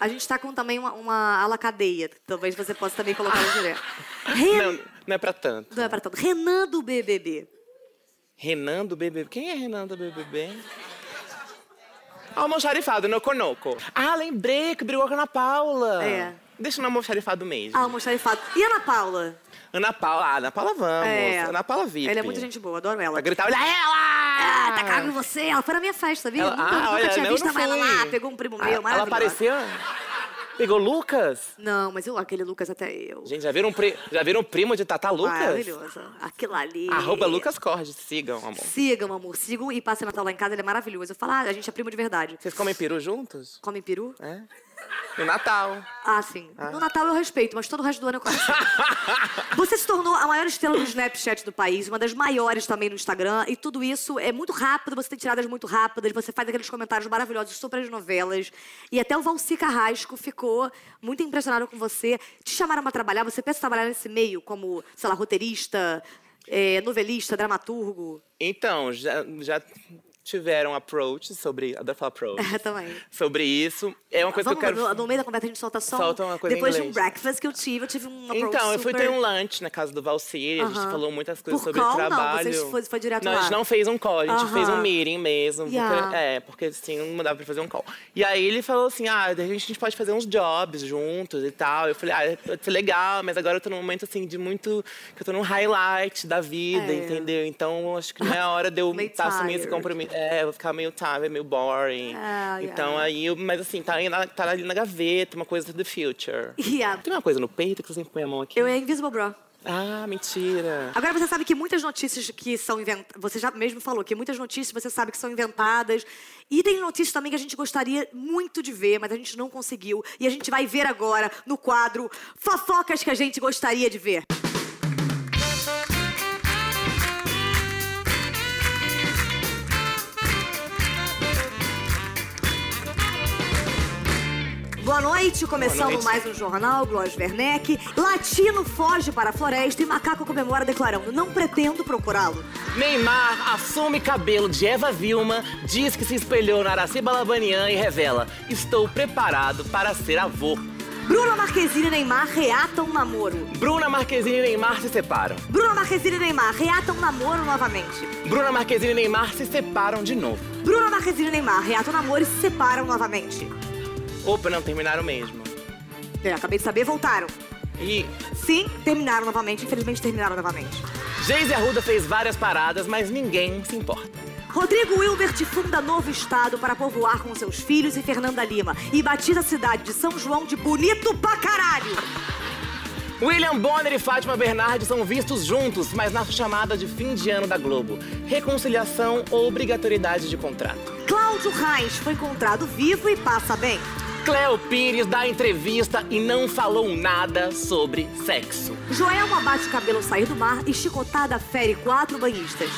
A gente tá com também uma, uma ala cadeia. Talvez você possa também colocar no direto. Ren... Não, não é pra tanto. Não é pra tanto. Renan do BBB. Renan do BBB. Quem é Renan do BBB? Almoxarifado, no conoco. Ah, lembrei que brigou com a Ana Paula. É. Deixa no almoxarifado mesmo. Almoxarifado. E Ana Paula? Ana Paula, ah, Ana Paula vamos. É. Ana Paula VIP. Ela é muito gente boa, adoro ela. Pra gritar, olha ela! Ah, tá cago em você. Ela foi na minha festa, sabia? Ela- nunca, ah, nunca olha, tinha visto não a Mayla fui. lá. Pegou um primo Ah, meu, Ela maravilhoso. apareceu? Pegou Lucas? Não, mas eu, aquele Lucas até eu. Gente, já viram, pri... já viram primo de Tata Lucas? Maravilhoso. Aquilo ali. Arroba Lucas Cordes, sigam, amor. Sigam, amor. Sigam e passem Natal lá em casa, ele é maravilhoso. Eu falo, ah, a gente é primo de verdade. Vocês comem peru juntos? Comem peru? É. No Natal. Ah, sim. No Natal eu respeito, mas todo o resto do ano eu assim. Você se tornou a maior estrela do Snapchat do país, uma das maiores também no Instagram, e tudo isso é muito rápido, você tem tiradas muito rápidas, você faz aqueles comentários maravilhosos sobre as novelas. E até o Valci Carrasco ficou muito impressionado com você. Te chamaram pra trabalhar, você pensa em trabalhar nesse meio como, sei lá, roteirista, eh, novelista, dramaturgo? Então, já, já tiveram approach sobre. Adoro falar approach. É, também. sobre isso. É uma coisa Vamos, que eu quero. no, no meio da conversa a gente solta só. Solta uma coisa Depois de um breakfast que eu tive, eu tive um approach Então, eu fui super... ter um lunch na casa do Valcir, a gente falou muitas coisas Por sobre call, o não? trabalho. Vocês foi- foi direto não, a gente lá? não fez um call, a gente fez um meeting mesmo. Yeah. Porque, é, porque assim, não dava pra fazer um call. E aí ele falou assim: ah, de repente a gente pode fazer uns jobs juntos e tal. Eu falei, ah, pode ser legal, mas agora eu tô num momento assim de muito. que eu tô num highlight da vida, É. entendeu? Então acho que não é a hora de eu tá assumir esse compromisso. É, eu vou ficar meio tired, meio boring. Ah, então yeah. aí, mas assim, tá, na- tá ali na gaveta, uma coisa do future. Yeah. Tem uma coisa no peito que você sempre põe a mão aqui? Eu é Invisible Bro. Ah, mentira. Agora você sabe que muitas notícias que são inventadas. Você já mesmo falou que muitas notícias você sabe que são inventadas. E tem notícias também que a gente gostaria muito de ver, mas a gente não conseguiu. E a gente vai ver agora no quadro Fofocas que a gente gostaria de ver. Noite, começando noite. mais um jornal, Gloss Werneck. Latino foge para a floresta e macaco comemora declarando: Não pretendo procurá-lo. Neymar assume cabelo de Eva Vilma, diz que se espelhou na Araci Balabanian e revela: Estou preparado para ser avô. Bruna Marquezine e Neymar reatam namoro. Bruna Marquezine e Neymar se separam. Bruna Marquezine e Neymar reatam namoro novamente. Bruna Marquezine e Neymar se separam de novo. Bruna Marquezine e Neymar reatam namoro e se separam novamente. Opa, não, terminaram mesmo. Eu acabei de saber, voltaram. E Sim, terminaram novamente. Infelizmente, terminaram novamente. Geise Arruda fez várias paradas, mas ninguém se importa. Rodrigo Hilbert funda novo estado para povoar com seus filhos e Fernanda Lima. E batiza a cidade de São João de bonito pra caralho. William Bonner e Fátima Bernardes são vistos juntos, mas na chamada de fim de ano da Globo. Reconciliação ou obrigatoriedade de contrato? Cláudio Reis foi encontrado vivo e passa bem. Cleo Pires dá entrevista e não falou nada sobre sexo. Joelma bate cabelo sair do mar e chicotada fere quatro banhistas.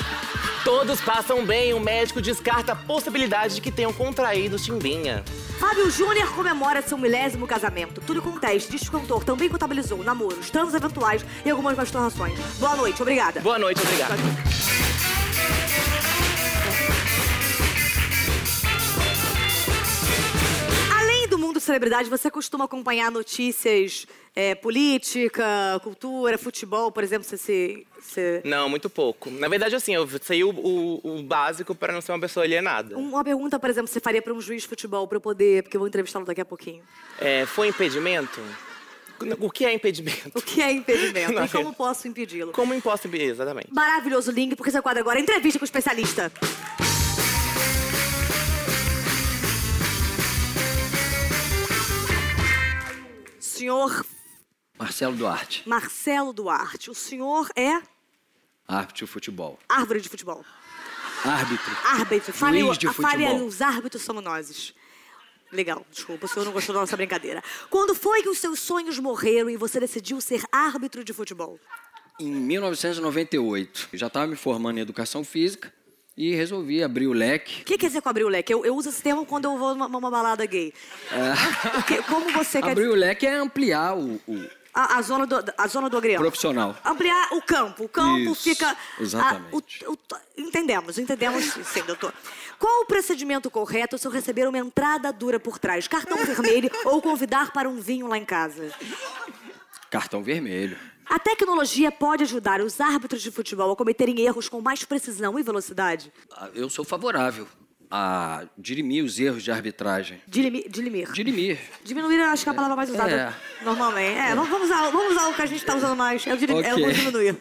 Todos passam bem, o médico descarta a possibilidade de que tenham contraído chimbinha. Fábio Júnior comemora seu milésimo casamento. Tudo com teste. Diz que o cantor também contabilizou namoros, transos eventuais e algumas masturbações. Boa noite, obrigada. Boa noite, obrigado. Mundo celebridade, você costuma acompanhar notícias é, política, cultura, futebol, por exemplo, você se. se- Não, muito pouco. Na verdade, assim, eu sei o, o- o básico para não ser uma pessoa alienada. Uma pergunta, por exemplo, você faria para um juiz de futebol para eu poder, porque eu vou entrevistá-lo daqui a pouquinho. É, foi impedimento? O que é impedimento? O que é impedimento Não, e como posso impedi-lo? Como imposto exatamente. Maravilhoso link, porque você quadra agora é entrevista com o especialista. Senhor Marcelo Duarte, Marcelo Duarte, o senhor é árbitro de futebol. árvore de futebol. Árbitro. Árbitro. Fale, Juiz de futebol. os árbitros somos nós. Legal, desculpa, o senhor não gostou da nossa brincadeira. Quando foi que os seus sonhos morreram e você decidiu ser árbitro de futebol? Em 1998, eu já estava me formando em educação física e resolvi abrir o leque. O que quer dizer com abrir o leque? Eu, eu uso esse termo quando eu vou numa, numa balada gay. Que- como você quer Abrir o leque é ampliar o, o A, a zona do, a zona do agrião. profissional. Ampliar o campo. O campo Isso, fica. exatamente. a- o- o- entendemos, entendemos sim, doutor. Qual o procedimento correto se eu receber uma entrada dura por trás? Cartão vermelho ou convidar para um vinho lá em casa? Cartão vermelho. A tecnologia pode ajudar os árbitros de futebol a cometerem erros com mais precisão e velocidade? Ah, Eu sou favorável a dirimir os erros de arbitragem. Dilimi- Dilimir. Dirimir. Diminuir, eu acho que é a palavra mais usada É. normalmente. É, vamos usar, vamos usar o que a gente está usando mais. É o, dilim- é o diminuir.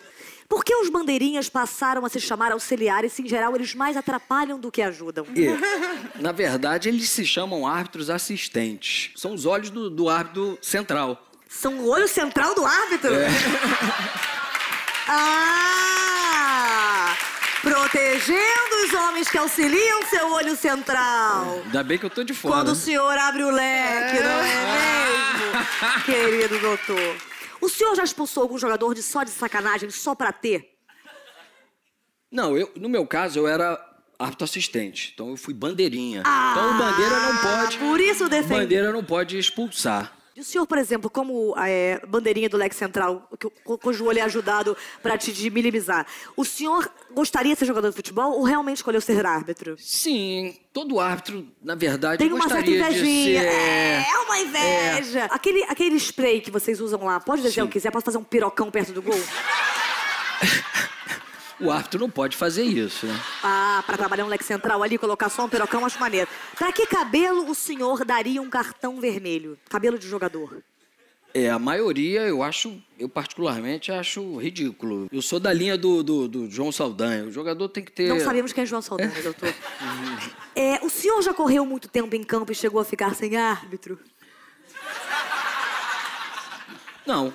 Por que os bandeirinhas passaram a se chamar auxiliares se, em geral, eles mais atrapalham do que ajudam? E, na verdade, eles se chamam árbitros assistentes. São os olhos do, do árbitro central. São o olho central do árbitro? Ah! Protegendo os homens que auxiliam seu olho central. Ainda bem que eu tô de fora. Quando o senhor abre o leque, não é mesmo? Querido doutor. O senhor já expulsou algum jogador de só de sacanagem, só pra ter? Não, eu, no meu caso, eu era árbitro assistente. Então eu fui bandeirinha. então o bandeira não pode. Ah, Por isso defende. Bandeira não pode expulsar. E o senhor, por exemplo, como é, bandeirinha do leque central, cu- cu- cujo olho é ajudado pra te de minimizar, o senhor gostaria de ser jogador de futebol ou realmente escolheu ser árbitro? Sim, todo árbitro, na verdade, Tem uma certa invejinha. ser. É, é uma inveja. Aquele, aquele spray que vocês usam lá, pode desenhar o que quiser, posso fazer um pirocão perto do gol? O árbitro não pode fazer isso, né? Ah, pra trabalhar um leque central ali, colocar só um pirocão, acho maneiro. Pra que cabelo o senhor daria um cartão vermelho? Cabelo de jogador. É, a maioria eu acho, eu particularmente acho ridículo. Eu sou da linha do, do, do João Saldanha. O jogador tem que ter. Não sabemos quem é João Saldanha, doutor. É, o senhor já correu muito tempo em campo e chegou a ficar sem árbitro? Não,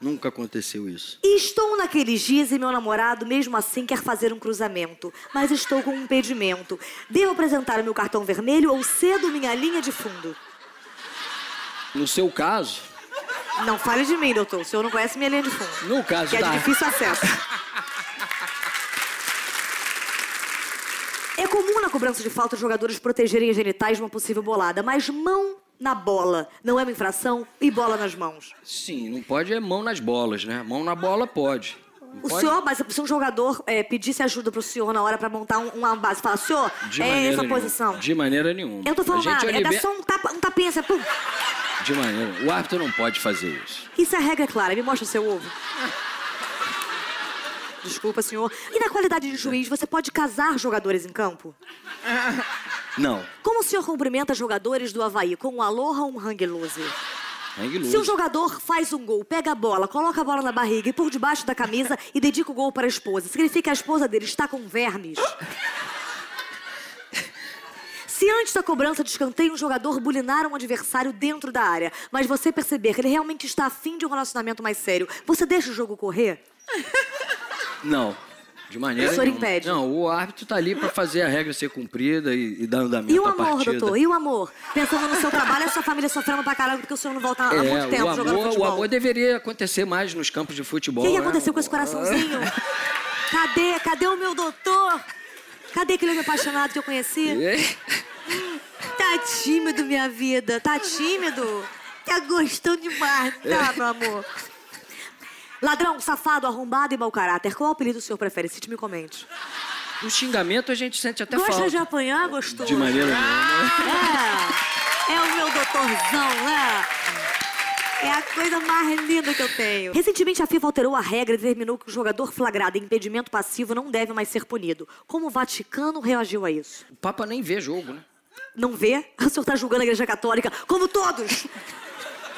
nunca aconteceu isso. Estou naqueles dias e meu namorado, mesmo assim, quer fazer um cruzamento. Mas estou com um impedimento. Devo apresentar o meu cartão vermelho ou cedo minha linha de fundo? No seu caso, Não fale de mim, doutor. O senhor não conhece minha linha de fundo. no caso Que é de difícil acesso. É comum na cobrança de falta os jogadores protegerem as genitais de uma possível bolada, mas mão na bola não é uma infração e bola nas mãos. Sim, não pode é mão nas bolas, né? Mão na bola pode. Não O pode senhor, mas se um jogador é, pedisse ajuda pro senhor na hora pra montar um- uma base, fala, senhor, de é essa nenhuma. posição. De maneira nenhuma. Eu tô falando nada, é dar só um, tapa, um tapinha, assim, pum. De maneira. O árbitro não pode fazer isso. Isso é regra clara, me mostra o seu ovo. Desculpa, senhor. E na qualidade de juiz, você pode casar jogadores em campo? Não. Como o senhor cumprimenta jogadores do Havaí? Com um aloha ou um hang loose? Hang loose. Se um jogador faz um gol, pega a bola, coloca a bola na barriga e por debaixo da camisa e dedica o gol para a esposa, significa que a esposa dele está com vermes? Se antes da cobrança de escanteio um jogador bulinar um adversário dentro da área, mas você perceber que ele realmente está afim de um relacionamento mais sério, você deixa o jogo correr? Não. De maneira O senhor nenhuma. impede? Não, o árbitro tá ali pra fazer a regra ser cumprida e, e dar andamento E o à amor, partida. doutor? E o amor? Pensando no seu trabalho, a sua família sofrendo pra caralho porque o senhor não volta há É, muito tempo o jogando amor, futebol. o amor deveria acontecer mais nos campos de futebol. O que, que né? aconteceu com esse coraçãozinho? Cadê? Cadê o meu doutor? Cadê aquele homem apaixonado que eu conheci? É. Tá tímido, minha vida. Tá tímido? Tá gostando demais, tá, meu amor? Ladrão, safado, arrombado e mau caráter. Qual apelido o senhor prefere? Cite-me e comente. O xingamento a gente sente até Gosta falta. de apanhar, gostoso? De maneira nenhuma. É, é o meu doutorzão, né? É a coisa mais linda que eu tenho. Recentemente, a FIFA alterou a regra e determinou que o jogador flagrado em impedimento passivo não deve mais ser punido. Como o Vaticano reagiu a isso? O Papa nem vê jogo, né? Não vê? O senhor tá julgando a Igreja Católica, como todos.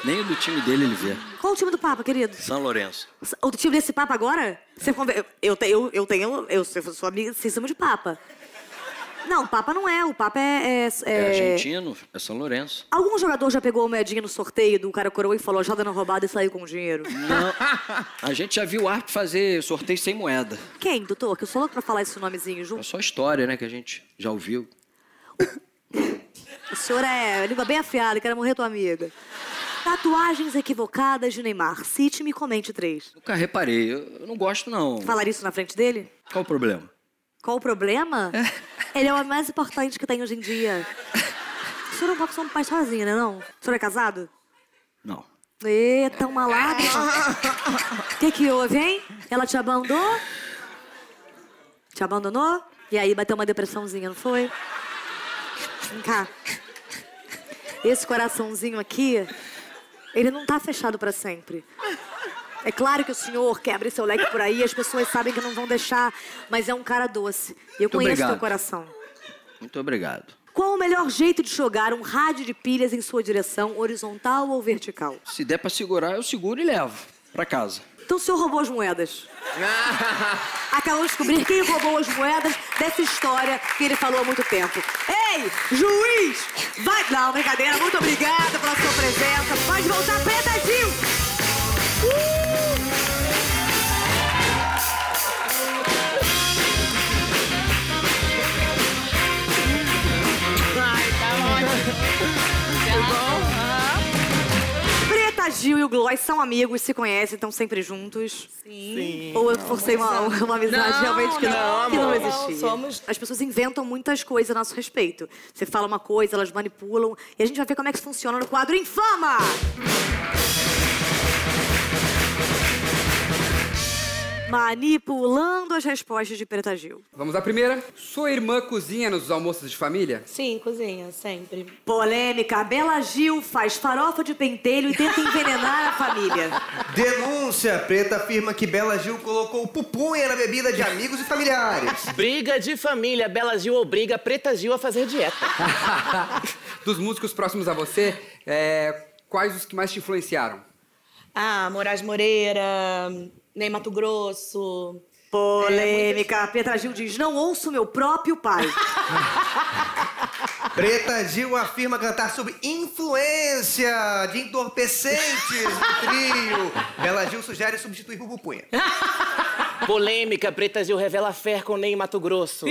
Nem o do time dele ele vê. Qual o time do Papa, querido? São Lourenço. O time desse Papa agora? Você conver- eu, tenho, eu tenho, eu sou amiga, vocês chamam de Papa. Não, o Papa não é, o Papa é... é, É, argentino, é São Lourenço. Algum jogador já pegou uma moedinha no sorteio do cara coroa e falou, já dando roubada e saiu com o dinheiro? Não. A gente já viu o árbitro fazer sorteio sem moeda. Quem, doutor? Que eu sou louco pra falar esse nomezinho É junto. só história, né, que a gente já ouviu. O senhor é língua bem afiada, quero morrer tua amiga. Tatuagens equivocadas de Neymar. Cite-me e comente três. Nunca reparei. Eu não gosto, não. Falar isso na frente dele? Qual o problema? Qual o problema? Ele é o homem mais importante que tem hoje em dia. O senhor é um pouco um pai sozinho, né não? O senhor é casado? Não. Eita, uma lágrima. O que que houve, hein? Ela te abandonou? Te abandonou? E aí bateu uma depressãozinha, não foi? Vem cá. Esse coraçãozinho aqui, ele não tá fechado pra sempre. É claro que o senhor quer abrir seu leque por aí, as pessoas sabem que não vão deixar, mas é um cara doce. E eu Muito conheço obrigado. teu coração. Muito obrigado. Qual o melhor jeito de jogar um rádio de pilhas em sua direção, horizontal ou vertical? Se der pra segurar, eu seguro e levo pra casa. Então o senhor roubou as moedas. Acabou de descobrir quem roubou as moedas dessa história que ele falou há muito tempo. Ei, juiz! Vai. Não, brincadeira, muito obrigada pela sua presença. Pode voltar, Preta Gil! Uh! Preta Gil e o Gloss são amigos, se conhecem, estão sempre juntos. Sim. Ou eu forcei uma, uma amizade Não, realmente que não, não, que não existia. Somos- As pessoas inventam muitas coisas a nosso respeito. Você fala uma coisa, elas manipulam. E a gente vai ver como é que funciona no quadro Infama! Manipulando as respostas de Preta Gil. Vamos à primeira. Sua irmã cozinha nos almoços de família? Sim, cozinha, sempre. Polêmica. Bela Gil faz farofa de pentelho e tenta envenenar a família. Denúncia. Preta afirma que Bela Gil colocou pupunha na bebida de amigos e familiares. Briga de família. Bela Gil obriga Preta Gil a fazer dieta. Dos músicos próximos a você, é, quais os que mais te influenciaram? Ah, Moraes Moreira, Ney Mato Grosso. Polêmica. Preta Gil diz: Não ouço meu próprio pai. Preta Gil afirma cantar sobre influência de entorpecentes no trio. Bela Gil sugere substituir por pupunha. Polêmica. Preta Gil revela fé com Ney Mato Grosso.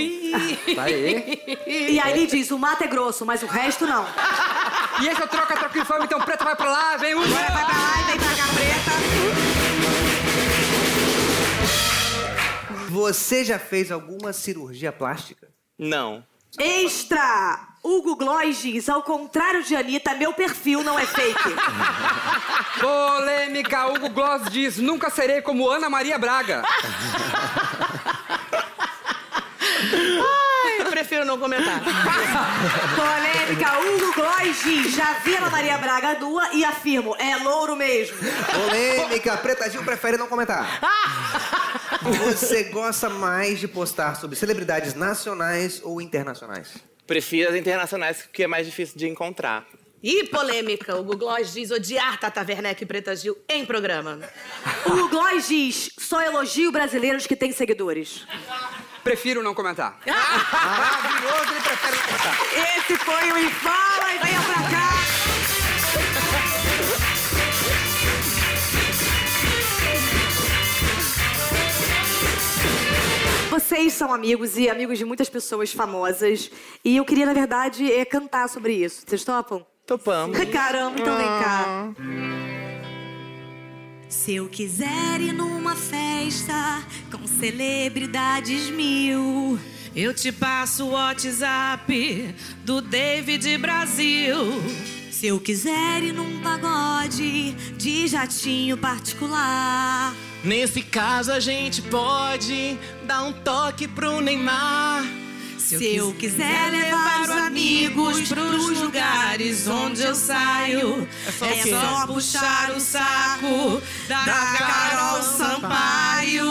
Tá aí. E aí ele diz: O mato é grosso, mas o resto não. E esse é o troca, troca infame, então preta vai pra lá, vem. Agora vai pra lá e vem pra cá, Preta. Você já fez alguma cirurgia plástica? Não. Extra! Hugo Gloss diz: Ao contrário de Anitta, meu perfil não é fake. Polêmica, Hugo Gloss diz, nunca serei como Ana Maria Braga. Ai, eu prefiro não comentar. Polêmica, Hugo Gloss diz: Já vi a Maria Braga nua e afirmo: É louro mesmo. Polêmica. Preta Gil prefere não comentar. Você gosta mais de postar sobre celebridades nacionais ou internacionais? Prefiro as internacionais, que é mais difícil de encontrar. E polêmica, o Google Gloss diz odiar Tata Werneck e Preta Gil em programa. Hugo Gloss diz: Só elogio brasileiros que têm seguidores. Prefiro não comentar. Maravilhoso, ele prefere não comentar. Esse foi o Infala e venha pra cá. Vocês são amigos e amigos de muitas pessoas famosas. E eu queria, na verdade, é, cantar sobre isso. Vocês topam? Topamos. Caramba, então vem cá. Se eu quiser ir numa festa com celebridades mil, Eu te passo o WhatsApp do David Brasil. se eu quiser ir num pagode de jatinho particular, Nesse caso a gente pode dar um toque pro Neymar. Se eu quiser levar os amigos pros lugares onde eu saio, é só, puxar o saco da Carol Sampaio.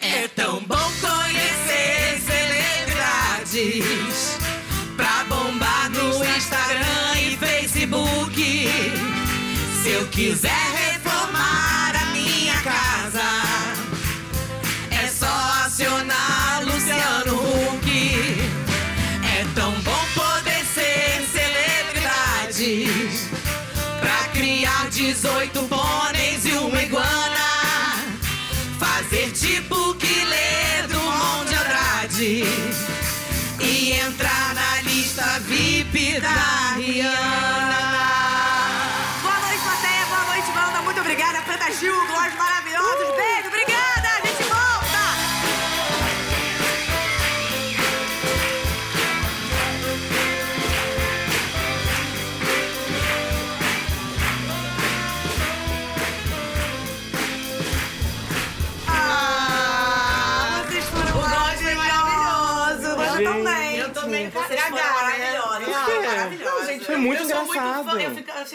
É tão bom conhecer celebridades pra bombar no Instagram e Facebook. Se eu quiser 18 pôneis e uma iguana. Fazer tipo que lê do Monte Andrade e entrar na lista VIP da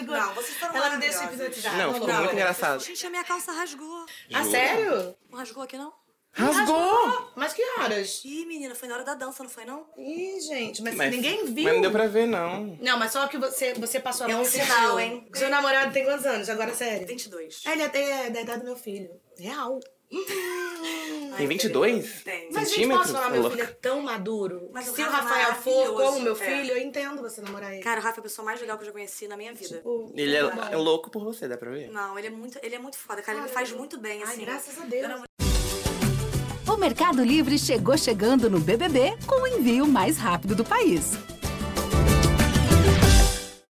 fico- Não, vocês foram Ela me deixa hipnotizar. Não, ficou muito engraçado. Gente, a minha calça rasgou. Ah, sério? Não rasgou aqui, não? Rasgou! Mas que horas? Ih, menina, foi na hora da dança, não foi não? Ih, gente, mas, Mas- ninguém viu. Mas não deu pra ver, não. Não, mas só que você, você passou a É mão um e sentiu. sinal, hein? Seu namorado tem quantos anos? Agora, sério. 22. É, Ele é, é da idade do meu filho. Real. Tem 22? Tem. Mas, gente, Centímetros? posso falar, Ô, meu filho é tão maduro. Mas o Se o Rafa é Rafael for como meu é. filho, eu entendo você namorar ele. Cara, o Rafa é a pessoa mais legal que eu já conheci na minha vida. Ele é, é louco por você, dá pra ver? Não, ele é muito, ele é muito foda, cara. Ele me faz muito bem, Ai, assim. graças a Deus. O Mercado Livre chegou chegando no BBB com o envio mais rápido do país.